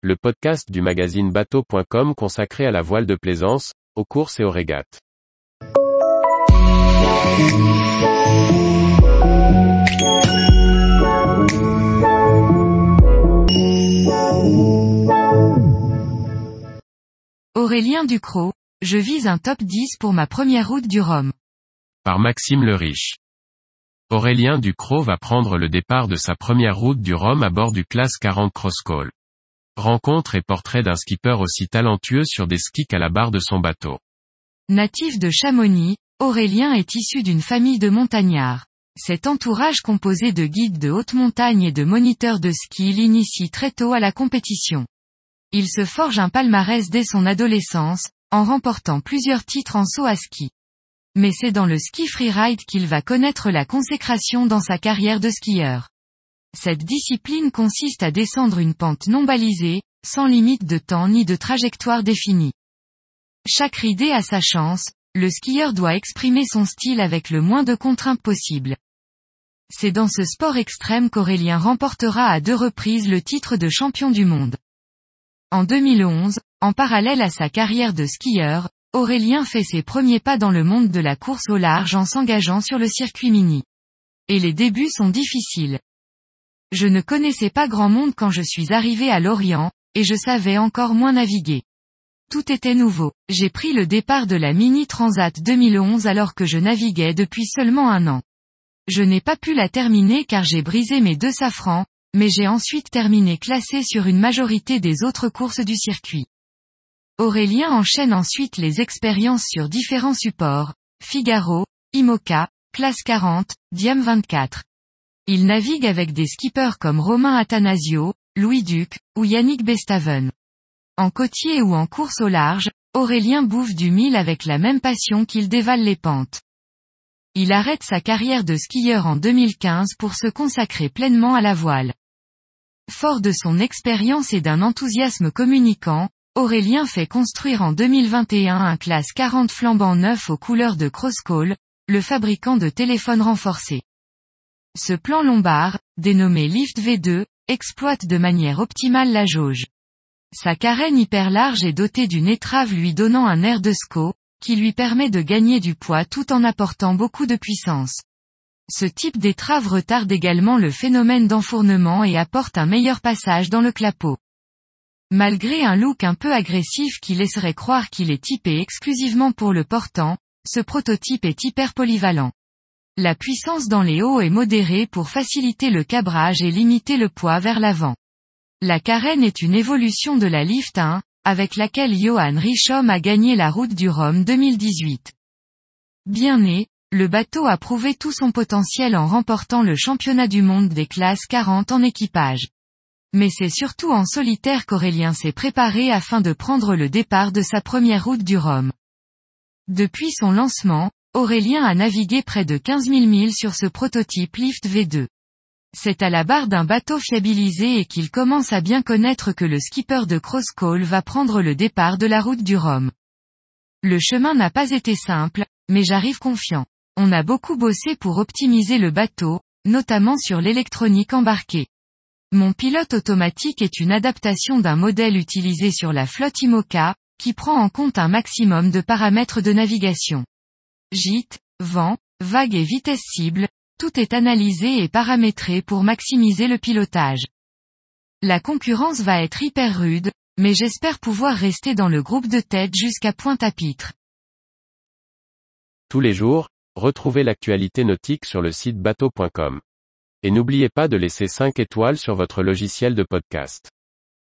le podcast du magazine bateau.com consacré à la voile de plaisance, aux courses et aux régates. Aurélien Ducrot, je vise un top 10 pour ma première route du Rhum. Par Maxime le Riche. Aurélien Ducrot va prendre le départ de sa première route du Rhum à bord du classe 40 Crosscall. Rencontre et portrait d'un skipper aussi talentueux sur des skis qu'à la barre de son bateau. Natif de Chamonix, Aurélien est issu d'une famille de montagnards. Cet entourage composé de guides de haute montagne et de moniteurs de ski l'initie très tôt à la compétition. Il se forge un palmarès dès son adolescence, en remportant plusieurs titres en saut à ski. Mais c'est dans le ski freeride qu'il va connaître la consécration dans sa carrière de skieur. Cette discipline consiste à descendre une pente non balisée, sans limite de temps ni de trajectoire définie. Chaque ridée a sa chance, le skieur doit exprimer son style avec le moins de contraintes possible. C'est dans ce sport extrême qu'Aurélien remportera à deux reprises le titre de champion du monde. En 2011, en parallèle à sa carrière de skieur, Aurélien fait ses premiers pas dans le monde de la course au large en s'engageant sur le circuit mini. Et les débuts sont difficiles. Je ne connaissais pas grand monde quand je suis arrivé à Lorient, et je savais encore moins naviguer. Tout était nouveau. J'ai pris le départ de la Mini Transat 2011 alors que je naviguais depuis seulement un an. Je n'ai pas pu la terminer car j'ai brisé mes deux safrans, mais j'ai ensuite terminé classé sur une majorité des autres courses du circuit. Aurélien enchaîne ensuite les expériences sur différents supports, Figaro, Imoca, Classe 40, Diam 24. Il navigue avec des skippers comme Romain Athanasio, Louis Duc, ou Yannick Bestaven. En côtier ou en course au large, Aurélien bouffe du mille avec la même passion qu'il dévale les pentes. Il arrête sa carrière de skieur en 2015 pour se consacrer pleinement à la voile. Fort de son expérience et d'un enthousiasme communicant, Aurélien fait construire en 2021 un classe 40 flambant neuf aux couleurs de Crosscall, le fabricant de téléphones renforcés. Ce plan lombard, dénommé Lift V2, exploite de manière optimale la jauge. Sa carène hyper large est dotée d'une étrave lui donnant un air de SCO, qui lui permet de gagner du poids tout en apportant beaucoup de puissance. Ce type d'étrave retarde également le phénomène d'enfournement et apporte un meilleur passage dans le clapot. Malgré un look un peu agressif qui laisserait croire qu'il est typé exclusivement pour le portant, ce prototype est hyper polyvalent. La puissance dans les hauts est modérée pour faciliter le cabrage et limiter le poids vers l'avant. La carène est une évolution de la Lift 1, avec laquelle Johan Richom a gagné la route du Rhum 2018. Bien né, le bateau a prouvé tout son potentiel en remportant le championnat du monde des classes 40 en équipage. Mais c'est surtout en solitaire qu'Aurélien s'est préparé afin de prendre le départ de sa première route du Rhum. Depuis son lancement, Aurélien a navigué près de 15 000 milles sur ce prototype Lift V2. C'est à la barre d'un bateau fiabilisé et qu'il commence à bien connaître que le skipper de Crosscall va prendre le départ de la route du Rhum. Le chemin n'a pas été simple, mais j'arrive confiant. On a beaucoup bossé pour optimiser le bateau, notamment sur l'électronique embarquée. Mon pilote automatique est une adaptation d'un modèle utilisé sur la flotte IMOCA, qui prend en compte un maximum de paramètres de navigation. Gîte, vent, vague et vitesse cible, tout est analysé et paramétré pour maximiser le pilotage. La concurrence va être hyper rude, mais j'espère pouvoir rester dans le groupe de tête jusqu'à Pointe-à-Pitre. Tous les jours, Retrouvez l'actualité nautique sur le site bateau.com. Et n'oubliez pas de laisser 5 étoiles sur votre logiciel de podcast.